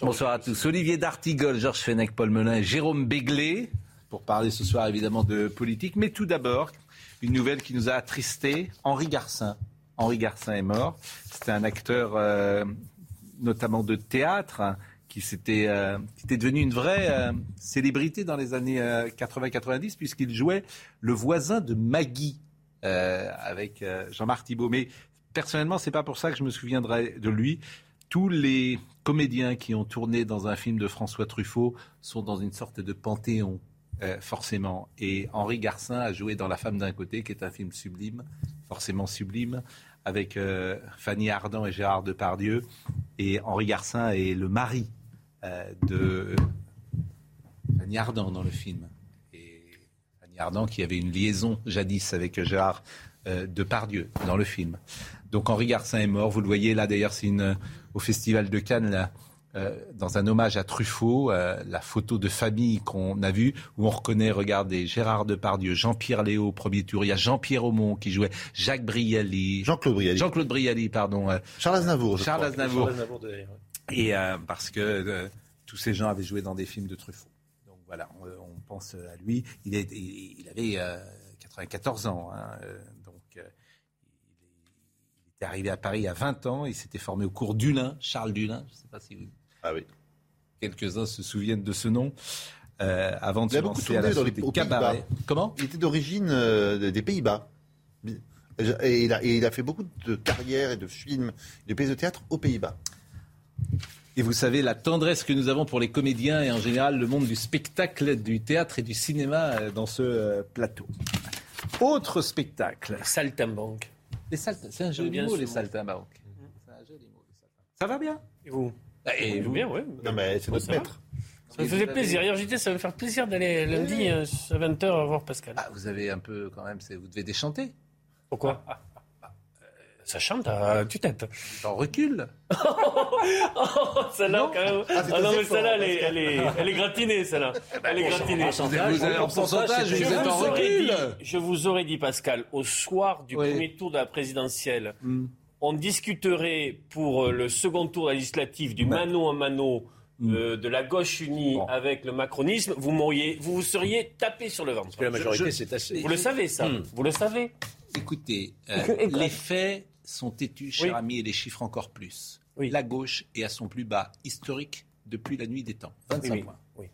Bonsoir à tous. Olivier D'Artigol, Georges Fenech, Paul Melun Jérôme Béglé pour parler ce soir évidemment de politique. Mais tout d'abord, une nouvelle qui nous a attristés. Henri Garcin. Henri Garcin est mort. C'était un acteur euh, notamment de théâtre qui, s'était, euh, qui était devenu une vraie euh, célébrité dans les années 80-90 puisqu'il jouait le voisin de Maggie avec Jean-Marc Thibault. Mais personnellement, c'est pas pour ça que je me souviendrai de lui. Tous les comédiens qui ont tourné dans un film de François Truffaut sont dans une sorte de panthéon. forcément. Et Henri Garcin a joué dans La femme d'un côté, qui est un film sublime, forcément sublime, avec Fanny Ardant et Gérard Depardieu. Et Henri Garcin est le mari euh, de Fanny Ardant dans le film. Et Fanny Ardant qui avait une liaison jadis avec Gérard euh, Depardieu dans le film. Donc Henri Garcin est mort. Vous le voyez là d'ailleurs, c'est une au Festival de Cannes. Là, euh, dans un hommage à Truffaut, euh, la photo de famille qu'on a vue, où on reconnaît, regardez, Gérard Depardieu, Jean-Pierre Léo, premier tour, il y a Jean-Pierre Aumont qui jouait, Jacques Brialy. Jean-Claude Brialy. Jean-Claude Brialy, pardon. Euh, Charles Aznavour. Charles Aznavour. Et parce que tous ces gens avaient joué dans des films de Truffaut. Donc voilà, on, pense à lui. Il, est, il, avait 94 ans. Hein, il est arrivé à Paris à 20 ans. Il s'était formé au cours d'Ulin, Charles Dulin. Je ne sais pas si vous... Ah oui. Quelques-uns se souviennent de ce nom. Euh, avant de il se lancer à la des cabarets. Comment? Il était d'origine euh, des Pays-Bas. Et il, a, et il, a, fait beaucoup de carrières et de films, de pièces de théâtre aux Pays-Bas. Et vous savez la tendresse que nous avons pour les comédiens et en général le monde du spectacle, du théâtre et du cinéma euh, dans ce plateau. Autre spectacle. Saltimbanque. Les. C'est un joli mot, les saltimbanques. C'est un joli mot, les saltimbanques. Ça va bien? Et vous? Et vous bien, oui. Non, mais c'est notre maître. Ça me faisait plaisir. Hier, j'étais, ça va me faire plaisir d'aller lundi euh, à 20h voir Pascal. Ah, vous avez un peu, quand même, vous devez déchanter. Pourquoi? Ça chante à tue-tête. En recul. oh, celle-là, quand même. Ah, ah non, mais celle-là, elle est, elle, est, elle est gratinée, celle-là. Elle est gratinée. Vous avez en pourcentage, vous êtes en recul. je vous aurais dit, Pascal, au soir du oui. premier tour de la présidentielle, mm. on discuterait pour le second tour législatif du mano à mano euh, de la gauche unie bon. avec le macronisme, vous m'auriez, vous vous seriez tapé sur le ventre. Parce que la majorité, c'est assez. Vous le savez, ça. Hmm. Vous le savez. Écoutez, euh, les faits sont têtus, cher oui. ami, et les chiffres encore plus. Oui. La gauche est à son plus bas historique depuis la nuit des temps. 25 oui, points. Oui.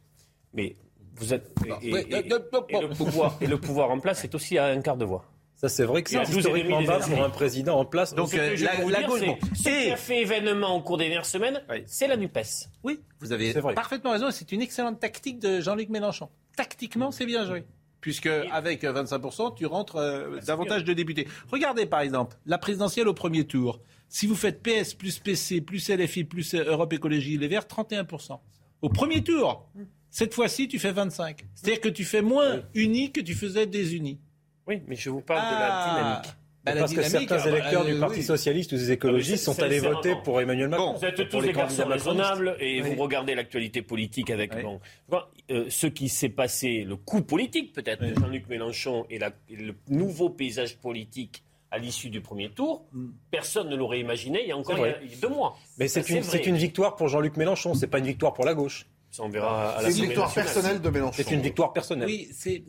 Mais vous êtes. Et, et, et, et, le pouvoir, et le pouvoir en place est aussi à un quart de voix. Ça, c'est vrai que c'est historiquement bas pour un président en place. Donc, euh, la, la gauche. Bon. Ce qui a fait événement au cours des dernières semaines, oui. c'est la NUPES. Oui, vous avez parfaitement raison. C'est une excellente tactique de Jean-Luc Mélenchon. Tactiquement, c'est bien joué. Puisque avec 25%, tu rentres euh, davantage de députés. Regardez par exemple la présidentielle au premier tour. Si vous faites PS plus PC plus LFI plus Europe Écologie Les Verts, 31%. Au premier tour. Cette fois-ci, tu fais 25. C'est-à-dire que tu fais moins unis que tu faisais désunis. Oui, mais je vous parle ah, de la dynamique. Bah, parce que certains ah, électeurs bah, du Parti oui. Socialiste ou des écologistes sont allés voter pour Emmanuel Macron. Vous êtes tous des garçons raisonnables et oui. vous regardez l'actualité politique avec oui. bon, euh, ce qui s'est passé, le coup politique peut-être oui. de Jean-Luc Mélenchon et, la, et, le nouveau paysage politique à l'issue du premier tour, mm. personne ne l'aurait imaginé il y a encore il y a deux mois. Mais c'est une, une, victoire pour Jean-Luc Mélenchon, c'est pas une victoire pour la gauche. Ça, on verra à la C'est une victoire personnelle de Mélenchon. C'est une victoire personnelle. Oui, c'est,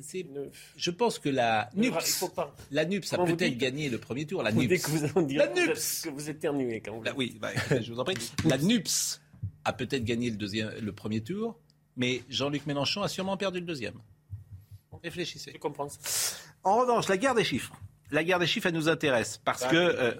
je pense que la NUPS, la NUPS a peut-être gagné le premier tour. La NUPS. Dès que vous en direz, la NUPS. que vous éternuez quand vous. La, oui, bah, je vous en prie. La NUPS a peut-être gagné le, deuxième, le premier tour, mais Jean-Luc Mélenchon a sûrement perdu le deuxième. Réfléchissez. Je comprends ça. En revanche, la guerre des chiffres. La guerre des chiffres, elle nous intéresse parce bah, que. Euh,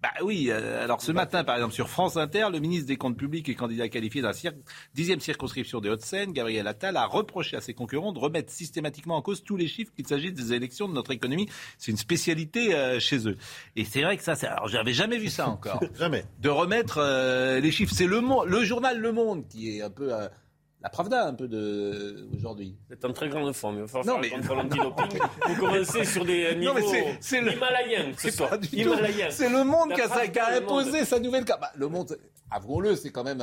Bah oui, euh, alors ce matin, par exemple, sur France Inter, le ministre des Comptes publics et candidat qualifié dans la dixième circonscription des Hauts-de-Seine, Gabriel Attal, a reproché à ses concurrents de remettre systématiquement en cause tous les chiffres qu'il s'agisse des élections de notre économie. C'est une spécialité euh, chez eux. Et c'est vrai que ça, c'est... alors j'avais jamais vu ça encore. jamais. De remettre euh, les chiffres. C'est le, le journal Le Monde qui est un peu la Pravda un peu de aujourd'hui. C'est en très grande forme. Il va non, mais... Vous commencez sur des niveaux non, c'est, le... himalayens ce soir. C'est le monde qui a, qui a imposé sa nouvelle carte. Bah, le monde, avouons-le, c'est quand même...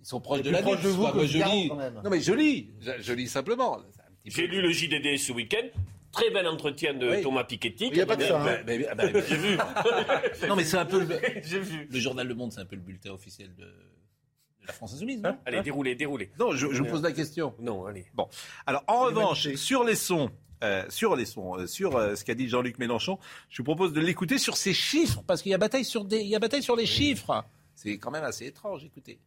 Ils sont proches de la proche de vous que je lis. Non mais je lis, je, lis simplement. J'ai lu le JDD ce week-end. Très bel entretien de Thomas Piketty. Il n'y a pas de ça. Hein. J'ai vu. non mais c'est un peu le, vu. le journal Le Monde, c'est un peu le bulletin officiel de la France Insoumise. Hein allez, hein déroulez, déroulez. Non, je, vous pose la question. Non, allez. Bon. Alors, en revanche, sur les sons, euh, sur les sons, euh, sur euh, ce qu'a dit Jean-Luc Mélenchon, je vous propose de l'écouter sur ces chiffres, parce qu'il y a bataille sur des, il y a bataille sur les chiffres. C'est quand même assez étrange. Écoutez.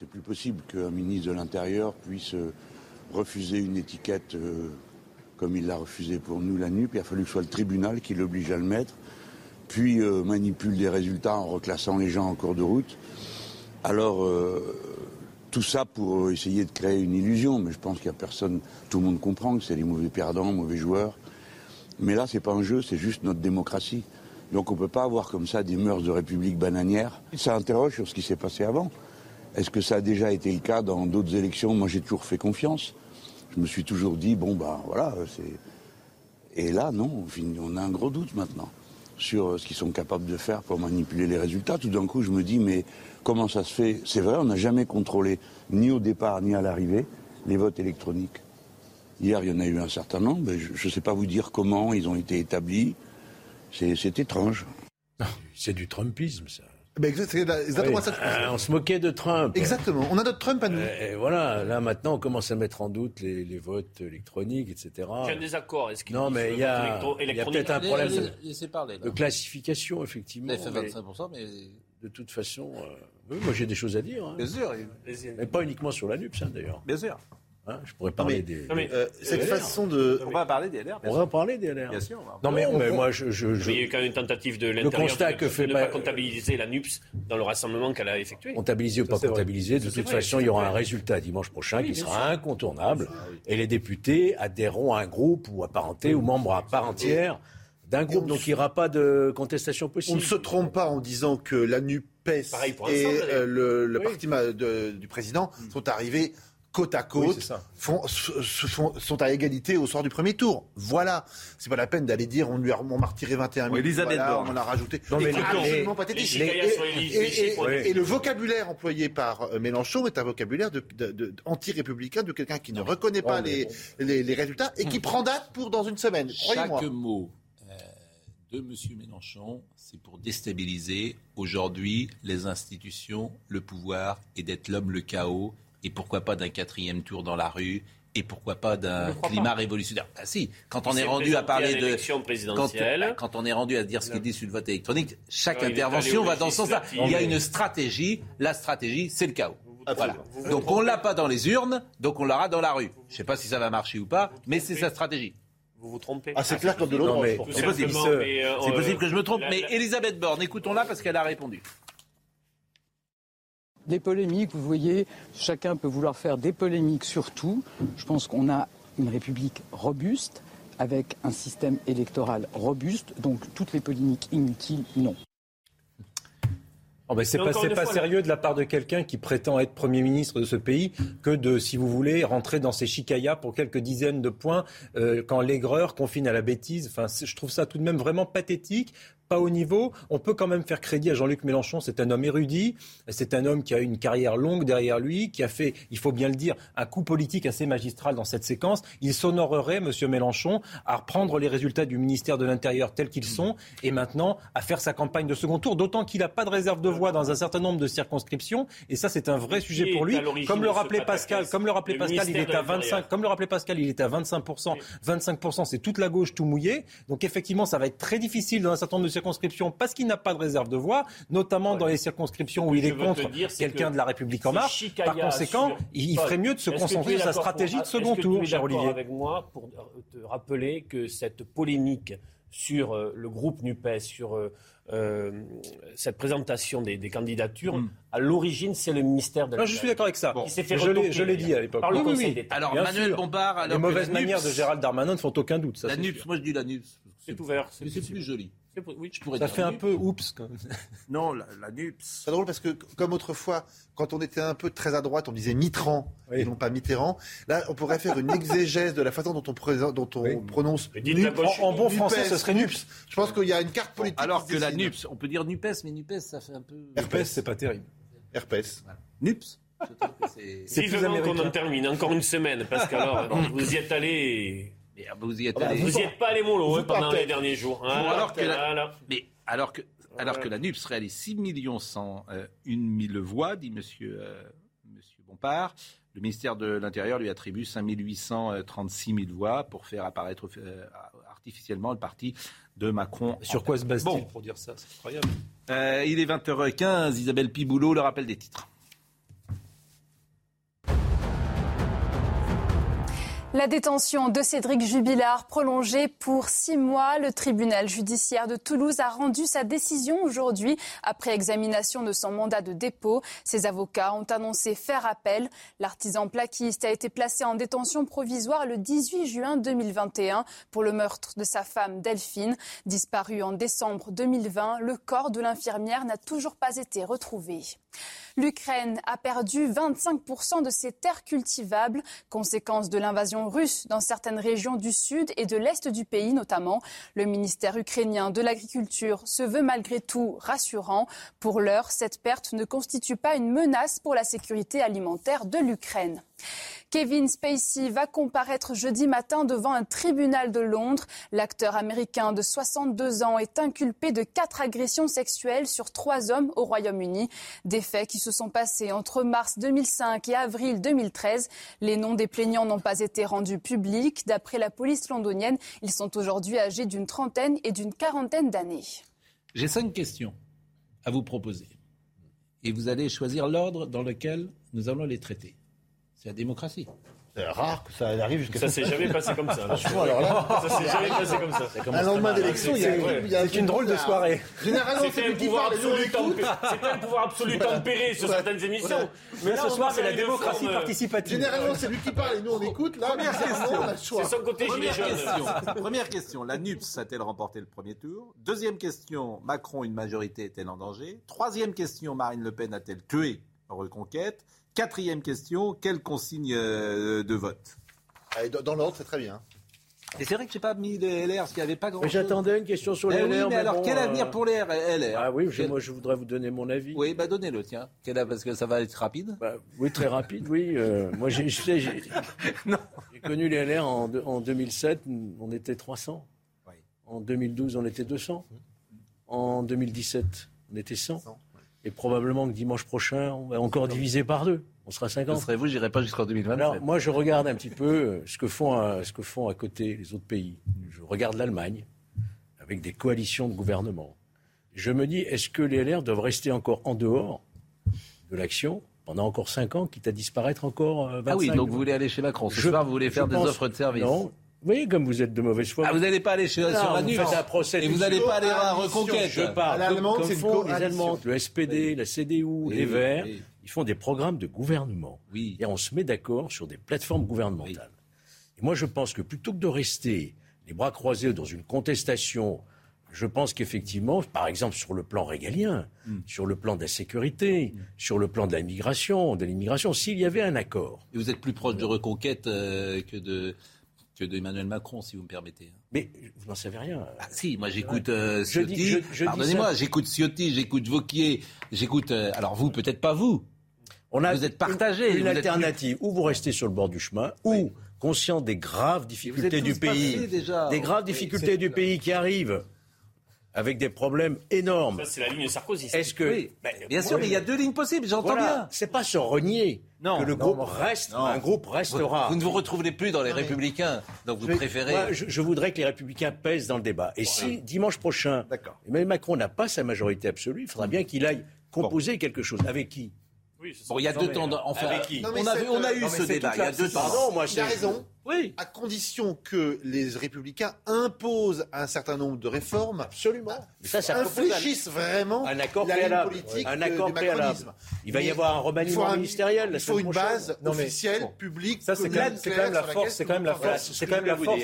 C'est plus possible qu'un ministre de l'Intérieur puisse refuser une étiquette comme il l'a refusé pour nous la nuit. il a fallu que ce soit le tribunal qui l'oblige à le mettre, puis manipule les résultats en reclassant les gens en cours de route. Alors, euh, tout ça pour essayer de créer une illusion, mais je pense qu'il n'y a personne, tout le monde comprend que c'est des mauvais perdants, mauvais joueurs. Mais là, c'est pas un jeu, c'est juste notre démocratie. Donc on ne peut pas avoir comme ça des mœurs de république bananière. Ça interroge sur ce qui s'est passé avant. Est-ce que ça a déjà été le cas dans d'autres élections? Moi, j'ai toujours fait confiance. Je me suis toujours dit, bon, ben voilà, c'est. Et là, non, on a un gros doute maintenant sur ce qu'ils sont capables de faire pour manipuler les résultats. Tout d'un coup, je me dis, mais comment ça se fait C'est vrai, on n'a jamais contrôlé, ni au départ, ni à l'arrivée, les votes électroniques. Hier, il y en a eu un certain nombre. Je ne sais pas vous dire comment ils ont été établis. C'est étrange. C'est du Trumpisme, ça. C'est exactement ça. on se moquait de Trump. Exactement. On a notre Trump à nous. Et voilà. Là, maintenant, on commence à mettre en doute les, les votes électroniques, etc. J'ai un désaccord. Est-ce qu'il non, mais il y a, y a peut-être un problème de, de, classification, effectivement. Il fait 25%, mais... De toute façon, euh, oui, moi j'ai des choses à dire. Hein. Bien sûr. Mais pas uniquement sur la NUPS, hein, d'ailleurs. Bien sûr. Hein, je pourrais parler des, euh, cette façon de. On va parler des LR. On va parler des LR. Bien sûr. Non, mais, moi, je, je, il y a eu quand même une tentative de l'intérieur de, que fait ne pas comptabiliser la NUPS dans le rassemblement qu'elle a effectué. Comptabiliser ou pas comptabiliser, de toute façon, il y aura un résultat dimanche prochain qui sera incontournable. Et les députés adhéreront à un groupe ou apparentés ou membres à part entière d'un groupe. Donc il n'y aura pas de contestation possible. On ne se trompe pas en disant que la NUPES et euh, le, parti du président sont arrivés côte à côte, font, sont à égalité au soir du premier tour. Voilà. C'est pas la peine d'aller dire on lui a martyré 21 000. Elisabeth on a rajouté. Non, mais absolument pathétique. Et, le vocabulaire employé par euh, Mélenchon est un vocabulaire de, anti-républicain, de quelqu'un qui ne reconnaît pas les, les, résultats et qui hum. prend date pour dans une semaine. Chaque mot de M. Mélenchon, c'est pour déstabiliser aujourd'hui les institutions, le pouvoir et d'être l'homme le chaos et pourquoi pas d'un quatrième tour dans la rue et pourquoi pas d'un climat révolutionnaire ah, Si, quand on est, rendu à parler de quand, quand, on est rendu à dire ce qu'il dit sur le vote électronique, chaque intervention va dans ce sens-là. Il y a une stratégie. La stratégie, c'est le chaos. Voilà. Donc on l'a pas dans les urnes, donc on l'aura dans la rue. Je ne sais pas si ça va marcher ou pas, mais c'est sa stratégie. Vous vous trompez. Ah, c'est clair comme de l'autre. C'est possible. Euh, possible que je me trompe. Mais Elisabeth Borne, écoutons-la parce qu'elle a répondu. Des polémiques, vous voyez, chacun peut vouloir faire des polémiques sur tout. Je pense qu'on a une République robuste, avec un système électoral robuste, donc toutes les polémiques inutiles, non. Oh ben c'est pas, pas sérieux de la part de quelqu'un qui prétend être Premier ministre de ce pays que de, si vous voulez, rentrer dans ces chicayas pour quelques dizaines de points euh, quand l'aigreur confine à la bêtise. Enfin, je trouve ça tout de même vraiment pathétique pas au niveau. On peut quand même faire crédit à Jean-Luc Mélenchon. C'est un homme érudit. C'est un homme qui a une carrière longue derrière lui, qui a fait, il faut bien le dire, un coup politique assez magistral dans cette séquence. Il s'honorerait, Monsieur Mélenchon, à reprendre les résultats du ministère de l'Intérieur tels qu'ils sont et maintenant à faire sa campagne de second tour. D'autant qu'il n'a pas de réserve de voix dans un certain nombre de circonscriptions. Et ça, c'est un vrai sujet pour lui. Comme le rappelait Pascal, comme le rappelait Pascal, il est à 25, comme le rappelait Pascal, il est à 25%. 25%, c'est toute la gauche tout mouillé. Donc effectivement, ça va être très difficile dans un certain nombre de circonscriptions parce qu'il n'a pas de réserve de voix, notamment dans les circonscriptions où il est contre quelqu'un de la République en marche. Par conséquent, il ferait mieux de se concentrer sur sa stratégie de second tour, cher Olivier. avec moi pour te rappeler que cette polémique sur le groupe NUPES, sur cette présentation des, candidatures, hmm. à l'origine, c'est le ministère de la Je suis d'accord avec ça. je l'ai dit à l'époque. Par le Conseil Alors, Manuel Bompard... les mauvaises manières de Gérald Darmanin ne font aucun doute. Ça, la NUPS, moi je dis la NUPS. C'est ouvert. C'est plus joli. Oui, je pourrais ça fait un peu oups. Quand même. Non, la, NUPS. C'est drôle parce que, comme autrefois, quand on était un peu très à droite, on disait Mitran et non pas Mitterrand. Là, on pourrait faire une exégèse de la façon dont on, dont on prononce En, bon français, ce serait NUPS. Je pense qu'il y a une carte politique. alors que la NUPS, on peut dire NUPES, mais NUPES, ça fait un peu. RPS, c'est pas terrible. RPS. NUPS. C'est qu'on en termine, encore une semaine, parce qu'alors, vous y êtes allé vous y êtes, ah bah, vous y êtes pas allé mollo hein, pendant les derniers jours. Hein. alors, que la, mais alors que, alors que la NUPS réalise 6 101 000 voix, dit monsieur, euh, monsieur Bompard, le ministère de l'Intérieur lui attribue 5 836 000 voix pour faire apparaître euh, artificiellement le parti de Macron. Sur quoi se base-t-il pour dire ça? C'est incroyable. Euh, il est 20h15, Isabelle Piboulot, le rappel des titres. La détention de Cédric Jubilard prolongée pour six mois. Le tribunal judiciaire de Toulouse a rendu sa décision aujourd'hui après examination de son mandat de dépôt. Ses avocats ont annoncé faire appel. L'artisan plaquiste a été placé en détention provisoire le 18 juin 2021 pour le meurtre de sa femme Delphine. Disparu en décembre 2020, le corps de l'infirmière n'a toujours pas été retrouvé. L'Ukraine a perdu 25% de ses terres cultivables, conséquence de l'invasion russe dans certaines régions du sud et de l'est du pays notamment. Le ministère ukrainien de l'Agriculture se veut malgré tout rassurant. Pour l'heure, cette perte ne constitue pas une menace pour la sécurité alimentaire de l'Ukraine. Kevin Spacey va comparaître jeudi matin devant un tribunal de Londres. L'acteur américain de 62 ans est inculpé de quatre agressions sexuelles sur trois hommes au Royaume-Uni. Des faits qui se sont passés entre mars 2005 et avril 2013. Les noms des plaignants n'ont pas été rendus publics. D'après la police londonienne, ils sont aujourd'hui âgés d'une trentaine et d'une quarantaine d'années. J'ai cinq questions à vous proposer. Et vous allez choisir l'ordre dans lequel nous allons les traiter. C'est la démocratie. C'est rare que ça arrive jusqu'à ça. Ça s'est jamais passé comme ça. Franchement, alors là, ça s'est jamais passé comme ça. Comme un lendemain d'élection, il y a, une drôle de soirée. Généralement, c'est un pouvoir absolu C'est un pouvoir absolu tempéré sur certaines émissions. Mais ce soir, c'est la démocratie participative. Généralement, c'est lui qui parle et nous on écoute. Là, première question. C'est son côté gilet jaune. Première question. La NUPS a-t-elle remporté le premier tour? Deuxième question. Macron, une majorité est-elle en danger? Troisième question. Marine Le Pen a-t-elle tué Reconquête? Quatrième question, quelle consigne euh, de vote Dans l'ordre, c'est très bien. Et c'est vrai que je n'ai pas mis les LR, parce qu'il n'y avait pas grand chose. J'attendais une question sur les eh LR. mais, alors, quel avenir euh, pour les LR Ah oui, moi je voudrais vous donner mon avis. Oui, bah donnez-le, tiens. Parce que ça va être rapide. Bah, oui, très rapide, oui. Euh, moi j'ai connu les LR en, en, 2007, on était 300. En 2012, on était 200. En 2017, on était 100. Et probablement que dimanche prochain, on va encore diviser par deux. On sera 50. Ce serait vous, j'irai pas jusqu'en 2027. Alors, moi, je regarde un petit peu euh, ce que, font à, ce que font à côté les autres pays. Je regarde l'Allemagne, avec des coalitions de gouvernement. Je me dis, est-ce que les LR doivent rester encore en dehors de l'action pendant encore 5 ans, quitte à disparaître encore 25 euh, Ah oui, donc vous voulez aller chez Macron. Ce soir, vous voulez faire des offres de service. Non, vous voyez comme vous êtes de mauvaise foi. Ah, vous n'allez pas aller chez, sur la nuit. un procès et vous n'allez pas aller à la reconquête. Je parle. Comme, comme font les Allemands, le SPD, la CDU, les Verts. Ils font des programmes de gouvernement. Oui. Et on se met d'accord sur des plateformes gouvernementales. Et moi, je pense que plutôt que de rester les bras croisés dans une contestation, je pense qu'effectivement, par exemple sur le plan régalien, hmm. sur le plan de la sécurité, hmm. sur le plan de la migration, de l'immigration, s'il y avait un accord. Et vous êtes plus proche de reconquête euh, que de que d'Emmanuel Macron, si vous me permettez. Mais vous n'en savez rien. Ah, si, moi j'écoute euh, Ciotti. Pardonnez-moi, j'écoute Ciotti, j'écoute Vauquier, j'écoute. Euh, alors vous, peut-être pas vous. On a vous êtes partagé. Une, alternative. Ou vous restez sur le bord du chemin, ou conscient des graves difficultés du pays, des graves difficultés du pays qui arrivent avec des problèmes énormes. Ça, c'est la ligne Sarkozy. Est-ce que ben, bien sûr, mais il y a deux lignes possibles. J'entends bien. C'est pas se renier non, que le groupe reste, un groupe restera. Vous, ne vous retrouverez plus dans les Républicains, donc vous préférez. Moi, je, voudrais que les Républicains pèsent dans le débat. Et si dimanche prochain, Emmanuel Macron n'a pas sa majorité absolue, il faudra bien qu'il aille composer quelque chose. Avec qui? Bon, il y a deux temps. Enfin, on, a, on a eu ce débat. Il y a deux temps. Pardon, moi, j'ai raison. Oui. à condition que les républicains imposent un certain nombre de réformes. Absolument. ça, ça infléchissent vraiment un accord la préalable. politique un accord préalable. Il va y avoir un remaniement ministériel. Il faut une base officielle, publique. Ça, c'est quand, même la force. C'est quand même la force. C'est quand même la force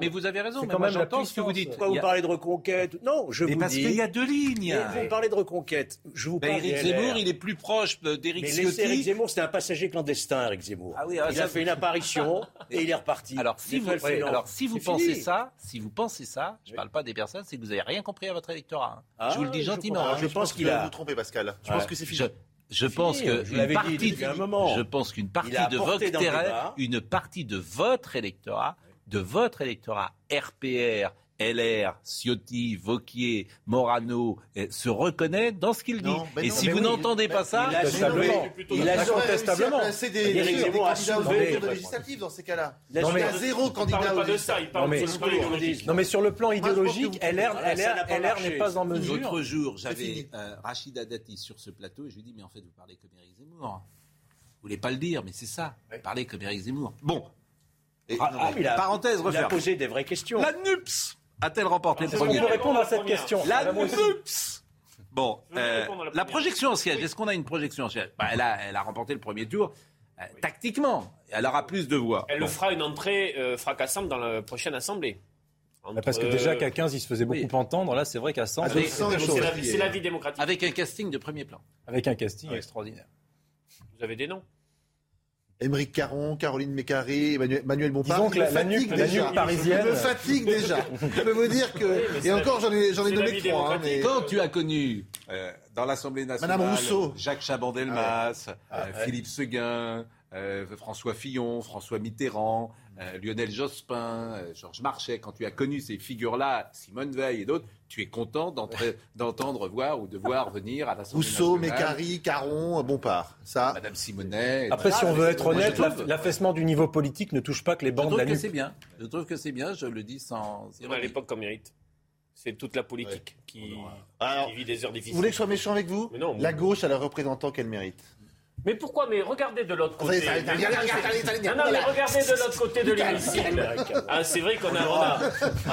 Mais vous avez raison. Quand même j'entends ce que vous dites. Vous parlez de reconquête. Non, je vous dis. Parce qu'il y a deux lignes. Vous parlez de reconquête. Je vous parle. Éric Zemmour, il est plus proche d'Éric Ciotti. Éric Zemmour, c'était un passager clandestin, Éric Zemmour. Ah il a fait une apparition et il est reparti. Alors si vous, alors, si vous pensez ça, si vous pensez ça, je ne parle pas des personnes, c'est que vous n'avez rien compris à votre électorat. Hein. Ah, je vous le dis gentiment. Je, pense qu'il a. Vous trompez, Pascal. Je pense que c'est fini. Je pense que une partie, je pense qu'une partie de votre une partie de votre électorat, de votre électorat RPR, LR, Ciotti, Vauquier, Morano se reconnaît dans ce qu'il dit. et si vous n'entendez pas ça, il a incontestablement. Il des, des législatives dans ces cas-là. Il y a zéro candidat aux législatives. Non mais sur le plan idéologique, LR n'est pas en mesure. L'autre jour, j'avais euh, Rachida Dati sur ce plateau et je lui dis mais en fait vous parlez comme Éric Zemmour. Vous voulez pas le dire, mais c'est ça. Vous parlez comme Éric Zemmour. Bon. Ah, parenthèse, il a posé des vraies questions. La NUPS a-t-elle remporté le premier tour répondre à cette question La Bon, euh, la projection en siège, est-ce qu'on a une projection en siège bah, elle, a, elle a remporté le premier tour. Euh, tactiquement, elle aura plus de voix. Elle fera une entrée euh, fracassante dans la prochaine assemblée. Parce que déjà qu'à 15, il se faisait beaucoup entendre. Là, c'est vrai qu'à 100, c'est la, vie démocratique. Avec un casting de premier plan. Avec un casting extraordinaire. Vous avez des noms Émeric Caron, Caroline Mécari, Manuel Bompard. Disons que la, la, nuque, parisienne. me fatigue déjà. Je peux vous dire que. et encore, j'en ai, j'en ai donné trois. Hein, Quand tu as connu euh, dans l'Assemblée nationale. Madame Rousseau. Jacques Chaban-Delmas, ah ah euh, Philippe Seguin, euh, François Fillon, François Mitterrand, euh, Lionel Jospin, euh, Georges Marchais, quand tu as connu ces figures-là, Simone Veil et d'autres, tu es content d'entendre voir ou de voir venir à l'Assemblée Rousseau, Mécari, Caron, Bompard. Ça. Madame Simonet. Après, si on veut être honnête, l'affaissement du niveau politique ne touche pas que les bandes de la Je trouve que c'est bien. Je trouve que c'est bien, je le dis sans... à l'époque comme mérite. C'est toute la politique qui, vit des heures difficiles. Vous voulez que je sois méchant avec vous non, La gauche a le représentant qu'elle mérite. Mais pourquoi Mais regardez de l'autre côté. Non, non, mais regardez de l'autre côté de l'hémicycle. Ah, c'est vrai qu'on a.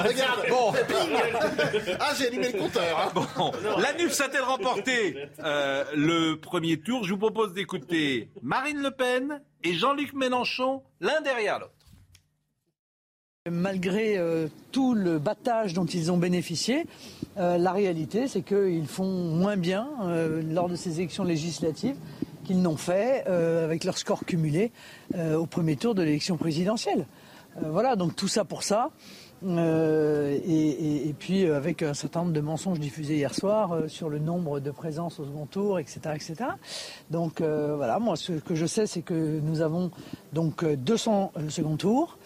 Regarde, bon. ah, j'ai allumé le compteur. Hein. Bon. La NUPS a-t-elle remporté euh, le premier tour? Je vous propose d'écouter Marine Le Pen et Jean-Luc Mélenchon, l'un derrière l'autre. Malgré euh, tout le battage dont ils ont bénéficié, euh, la réalité, c'est qu'ils font moins bien lors de ces élections législatives qu'ils n'ont fait euh, avec leur score cumulé euh, au premier tour de l'élection présidentielle. Euh, voilà, donc tout ça pour ça. Et, puis avec un certain nombre de mensonges diffusés hier soir sur le nombre de présences au second tour, etc. etc. Donc voilà, moi ce que je sais c'est que nous avons donc 200 second tours,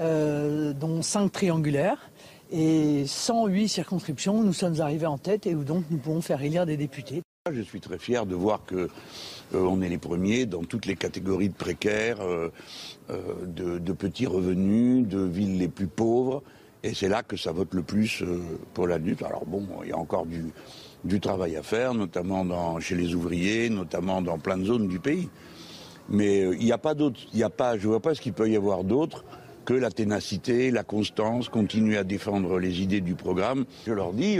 dont 5 triangulaires et 108 circonscriptions où nous sommes arrivés en tête et où donc nous pouvons faire élire des députés. Je suis très fier de voir que euh, on est les premiers dans toutes les catégories de précaires, euh, euh, de, petits revenus, de villes les plus pauvres. Et c'est là que ça vote le plus pour la lutte. Alors bon, il y a encore du, travail à faire, notamment chez les ouvriers, notamment dans plein de zones du pays. Mais il n'y a pas d'autre, il a pas, je ne vois pas ce qu'il peut y avoir d'autre que la ténacité, la constance, continuer à défendre les idées du programme. Je leur dis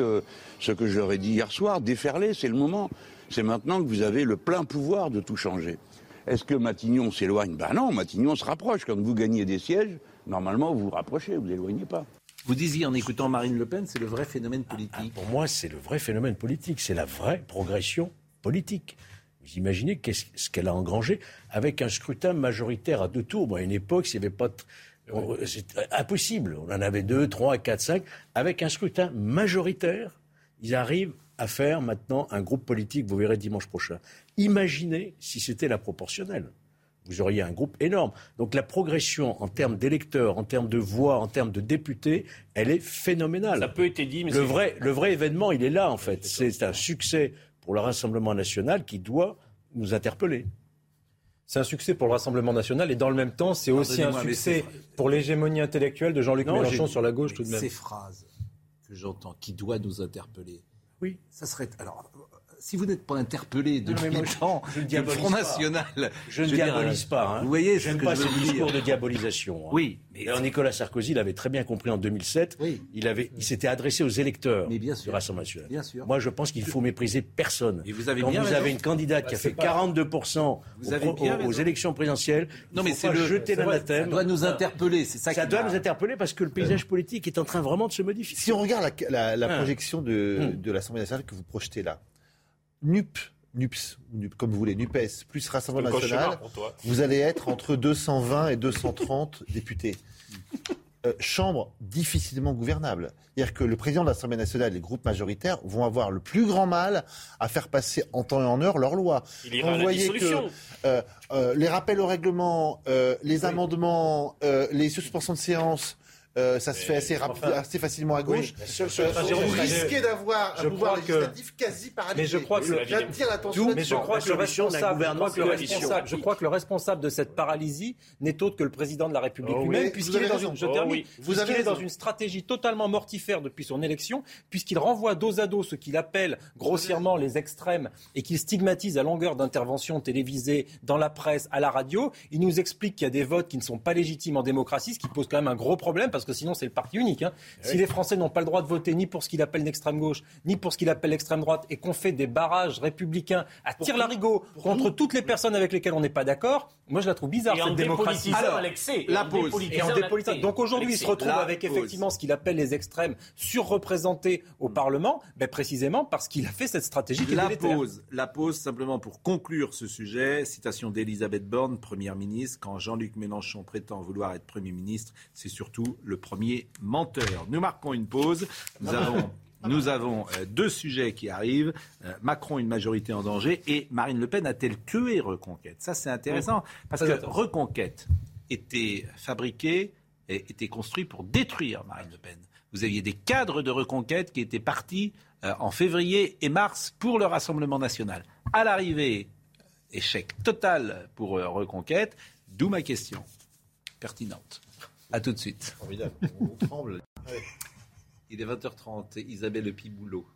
ce que je leur ai dit hier soir, déferler, c'est le moment. C'est maintenant que vous avez le plein pouvoir de tout changer. Est-ce que Matignon s'éloigne? Ben non, Matignon se rapproche. Quand vous gagnez des sièges, normalement vous vous rapprochez, vous éloignez pas. Vous disiez en écoutant Marine Le Pen, c'est le vrai phénomène politique. pour moi, c'est le vrai phénomène politique, c'est la vraie progression politique. Vous imaginez ce qu'elle a engrangé avec un scrutin majoritaire à deux tours. à une époque, s'il n'y avait pas C'est impossible. On en avait deux, trois, quatre, cinq. Avec un scrutin majoritaire, ils arrivent à faire maintenant un groupe politique, vous verrez dimanche prochain. Imaginez si c'était la proportionnelle. Vous auriez un groupe énorme. Donc la progression en termes d'électeurs, en termes de voix, en termes de députés, elle est phénoménale. Ça peut être dit, mais le vrai, le vrai événement, il est là en fait. C'est un succès pour le Rassemblement national qui doit nous interpeller. C'est un succès pour le Rassemblement national et dans le même temps, c'est aussi un succès pour l'hégémonie intellectuelle de Jean-Luc Mélenchon sur la gauche tout de même. Ces phrases que j'entends, qui doit nous interpeller, oui. Ça serait. Alors, si vous n'êtes pas interpellé depuis non, temps le Front National, je ne diabolise pas. Hein. Vous voyez, j'aime pas ce discours de diabolisation. Hein. Oui. Mais Alors Nicolas Sarkozy l'avait très bien compris en 2007. Oui. Il avait, il s'était adressé aux électeurs mais bien sûr. du Rassemblement national. Bien sûr. Moi, je pense qu'il faut mépriser personne. Et vous avez Quand bien vous avez une candidate bah, qui a fait 42 vous avez bien aux, aux, élections présidentielles. Non, mais c'est le jeter l'anathème. Ça doit nous interpeller. C'est ça. Ça doit nous interpeller parce que le paysage politique est en train vraiment de se modifier. Si on regarde la, la, la projection de, hum. de l'Assemblée nationale que vous projetez là, NUP NUPS, comme vous voulez, NUPES, plus Rassemblement National, vous allez être entre 220 et 230 députés. Euh, chambre difficilement gouvernable. C'est-à-dire que le président de l'Assemblée nationale et les groupes majoritaires vont avoir le plus grand mal à faire passer en temps et en heure leurs lois. Il Quand vous voyez que euh, euh, les rappels au règlement, les amendements, les suspensions de séance, euh, ça se fait assez, enfin, assez facilement à gauche. Oui, euh, vous risquez d'avoir un pouvoir législatif quasi paralysé. Mais je crois que, j'attire l'attention. Mais je crois que le responsable, responsable, je crois que le responsable de cette paralysie n'est autre que le président de la République oh, lui-même, oui, puisqu'il est, dans une, je termine, oh, oui. vous avez est dans une stratégie totalement mortifère depuis son élection, puisqu'il renvoie dos à dos ce qu'il appelle grossièrement les extrêmes et qu'il stigmatise à longueur d'interventions télévisées, dans la presse, à la radio. Il nous explique qu'il y a des votes qui ne sont pas légitimes en démocratie, ce qui pose quand même un gros problème parce que sinon c'est le parti unique. Hein. Oui. Si les Français n'ont pas le droit de voter ni pour ce qu'il appelle l'extrême gauche, ni pour ce qu'il appelle l'extrême droite, et qu'on fait des barrages républicains à tir larigot contre toutes les personnes avec lesquelles on n'est pas d'accord, moi je la trouve bizarre et cette démocratie. Alors, la pause. Et en Donc aujourd'hui il se retrouve la avec pause. effectivement ce qu'il appelle les extrêmes surreprésentés au Parlement, ben précisément parce qu'il a fait cette stratégie qui la pause. La pause simplement pour conclure ce sujet. Citation d'Elisabeth Borne, première ministre. Quand Jean-Luc Mélenchon prétend vouloir être premier ministre, c'est surtout le premier menteur. Nous marquons une pause. Nous avons, nous avons euh, deux sujets qui arrivent. Euh, Macron, une majorité en danger, et Marine Le Pen a-t-elle tué Reconquête? Ça, c'est intéressant, parce que Reconquête était fabriqué et était construit pour détruire Marine Le Pen. Vous aviez des cadres de Reconquête qui étaient partis euh, en février et mars pour le Rassemblement national. À l'arrivée, échec total pour Reconquête, d'où ma question pertinente. A tout de suite. Formidable. On tremble. Il est 20h30. Isabelle Piboulot.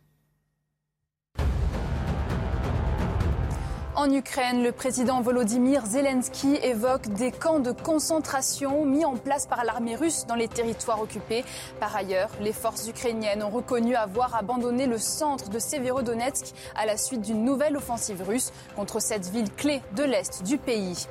En Ukraine, le président Volodymyr Zelensky évoque des camps de concentration mis en place par l'armée russe dans les territoires occupés. Par ailleurs, les forces ukrainiennes ont reconnu avoir abandonné le centre de Severodonetsk à la suite d'une nouvelle offensive russe contre cette ville clé de l'est du pays.